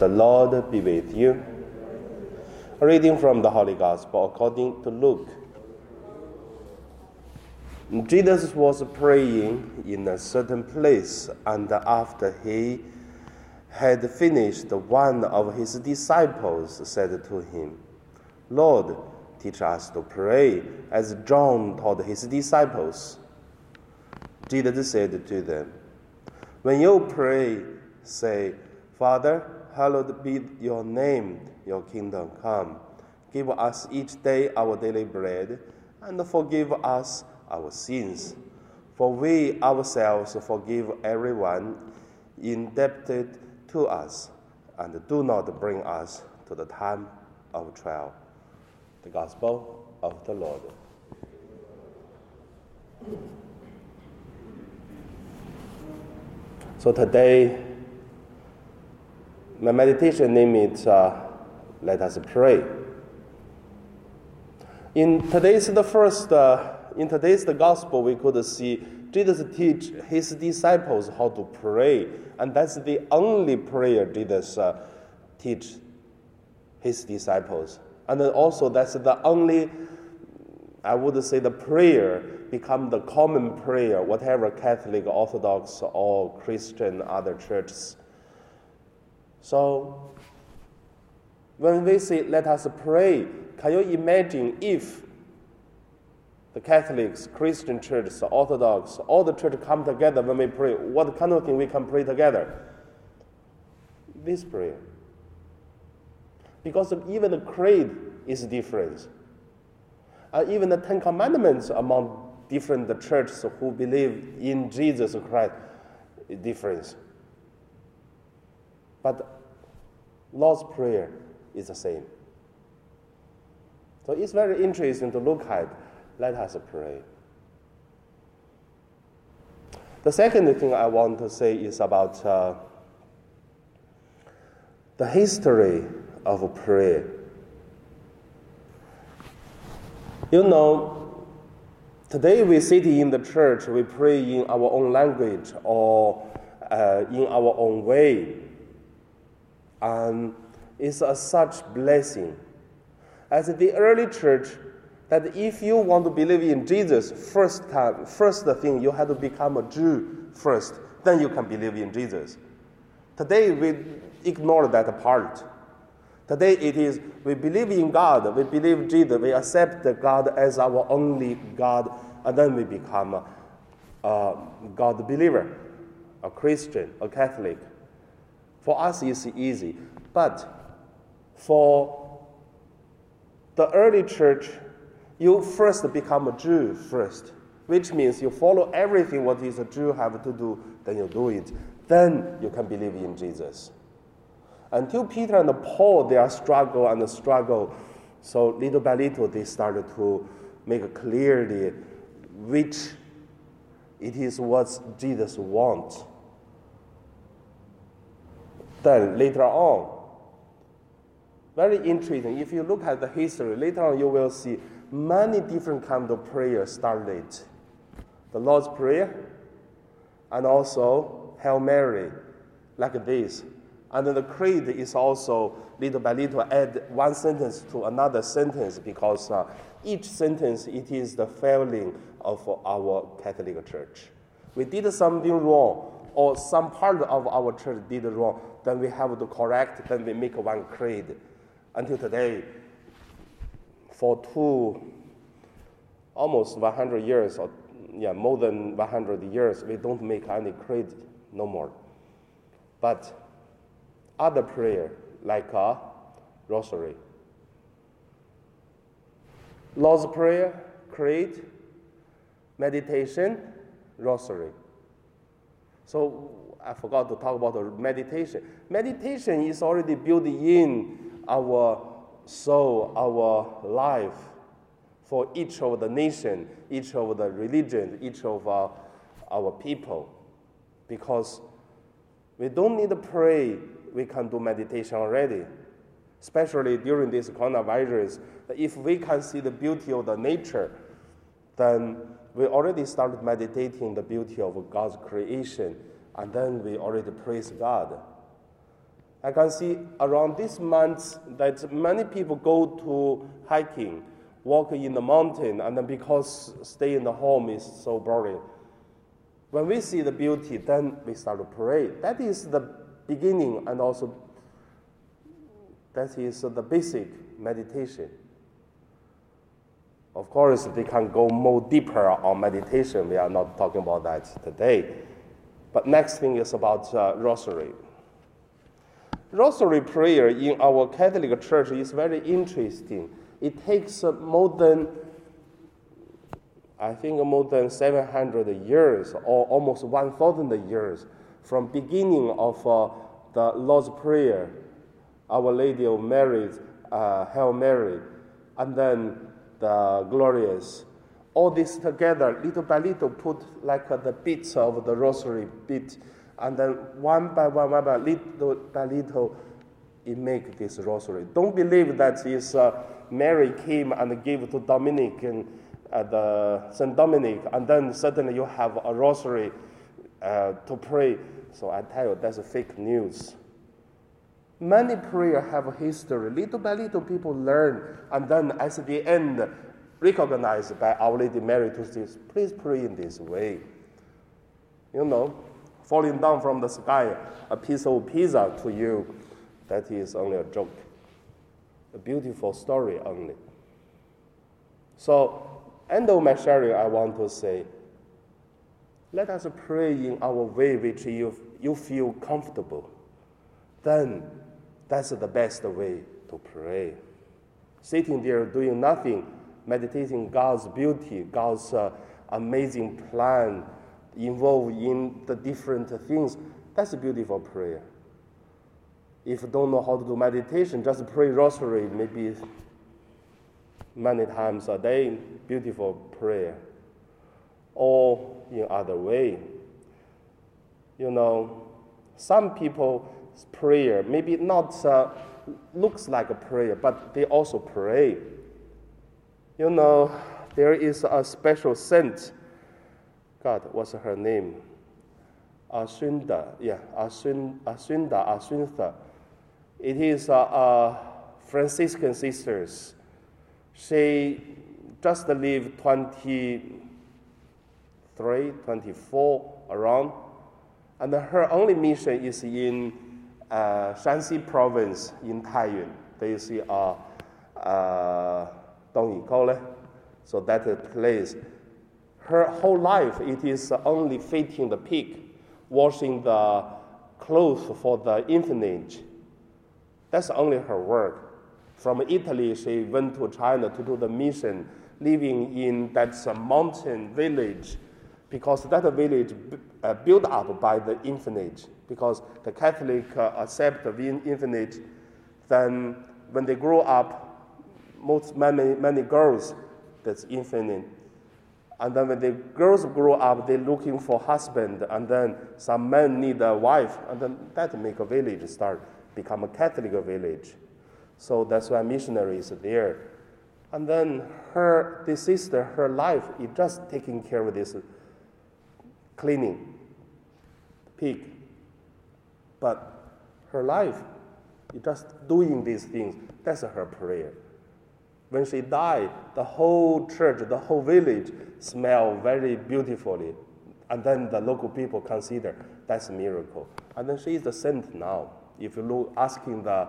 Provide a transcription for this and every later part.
The Lord be with you. A reading from the Holy Gospel according to Luke. Jesus was praying in a certain place, and after he had finished, one of his disciples said to him, Lord, teach us to pray, as John taught his disciples. Jesus said to them, When you pray, say, Father, hallowed be your name, your kingdom come. Give us each day our daily bread, and forgive us our sins. For we ourselves forgive everyone indebted to us, and do not bring us to the time of trial. The Gospel of the Lord. So today, my meditation name is uh, Let Us Pray. In today's the first, uh, in today's the gospel, we could see Jesus teach his disciples how to pray, and that's the only prayer Jesus uh, teach his disciples, and then also that's the only, I would say, the prayer become the common prayer, whatever Catholic, Orthodox, or Christian other churches so, when we say let us pray, can you imagine if the Catholics, Christian churches, Orthodox, all the church come together when we pray, what kind of thing we can pray together? This prayer. Because even the creed is different. Uh, even the Ten Commandments among different churches who believe in Jesus Christ is different. But Lord's Prayer is the same. So it's very interesting to look at. Let us pray. The second thing I want to say is about uh, the history of prayer. You know, today we sit in the church, we pray in our own language or uh, in our own way and it's a such blessing. As the early church, that if you want to believe in Jesus, first time, first thing you have to become a Jew first, then you can believe in Jesus. Today we ignore that part. Today it is we believe in God, we believe Jesus, we accept God as our only God, and then we become a, a God believer, a Christian, a Catholic. For us, it's easy. But for the early church, you first become a Jew first, which means you follow everything what is a Jew have to do, then you do it. Then you can believe in Jesus. Until Peter and Paul, they are struggle and struggle. So little by little, they started to make clearly which it is what Jesus wants then later on, very interesting. If you look at the history, later on you will see many different kinds of prayers started. The Lord's Prayer, and also Hail Mary, like this. And then the creed is also little by little add one sentence to another sentence because uh, each sentence it is the failing of our Catholic Church. We did something wrong, or some part of our church did wrong then we have to correct, then we make one creed. Until today, for two, almost 100 years, or yeah, more than 100 years, we don't make any creed no more. But other prayer, like a rosary, Lord's Prayer, creed, meditation, rosary. So I forgot to talk about the meditation. Meditation is already built in our soul, our life for each of the nation, each of the religion, each of our, our people. Because we don't need to pray, we can do meditation already. Especially during this coronavirus, if we can see the beauty of the nature, then we already started meditating the beauty of God's creation and then we already praise God. I can see around this month that many people go to hiking, walk in the mountain, and then because stay in the home is so boring. When we see the beauty, then we start to pray. That is the beginning and also that is the basic meditation. Of course, they can go more deeper on meditation. We are not talking about that today. But next thing is about uh, rosary. Rosary prayer in our Catholic Church is very interesting. It takes uh, more than, I think, more than 700 years or almost 1,000 years from beginning of uh, the Lord's Prayer, Our Lady of Mary, uh, Hail Mary, and then the Glorious. All this together, little by little, put like uh, the bits of the rosary bit and then one by one, one by little by little, it make this rosary. Don't believe that is uh, Mary came and gave to Dominic and uh, the Saint Dominic, and then suddenly you have a rosary uh, to pray. So I tell you, that's fake news. Many prayer have a history. Little by little, people learn, and then at the end, recognized by Our Lady Mary to say, please pray in this way. You know, falling down from the sky, a piece of pizza to you, that is only a joke. A beautiful story only. So, end of my sharing, I want to say, let us pray in our way which you, you feel comfortable. Then that's the best way to pray. Sitting there doing nothing, meditating God's beauty, God's uh, amazing plan, involved in the different things, that's a beautiful prayer. If you don't know how to do meditation, just pray rosary maybe many times a day, beautiful prayer. Or in other way. You know, some people's prayer maybe not uh, looks like a prayer, but they also pray. You know, there is a special saint God, what's her name? Asunda, yeah, Asun, Asunda, Asunta. It is a, a Franciscan sisters. She just lived 23, 24 around, and her only mission is in uh, Shanxi province in Taiyuan. Is a uh, uh, Dongyi so that place her whole life it is only feeding the pig, washing the clothes for the infant. That's only her work. From Italy, she went to China to do the mission, living in that mountain village, because that village uh, built up by the infant. Because the Catholic uh, accept the infant, then when they grow up, most many many girls that's infant and then when the girls grow up, they're looking for husband, and then some men need a wife, and then that make a village start become a Catholic village. So that's why missionaries there. And then her, the sister, her life is just taking care of this cleaning pig. But her life is just doing these things. That's her prayer. When she died, the whole church, the whole village smelled very beautifully. And then the local people consider that's a miracle. And then she is the saint now. If you look asking the,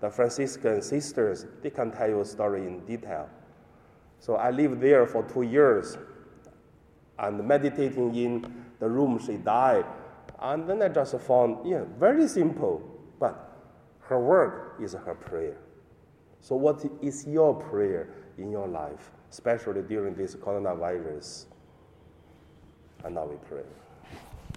the Franciscan sisters, they can tell you a story in detail. So I lived there for two years and meditating in the room she died. And then I just found, yeah, very simple, but her work is her prayer. So, what is your prayer in your life, especially during this coronavirus? And now we pray.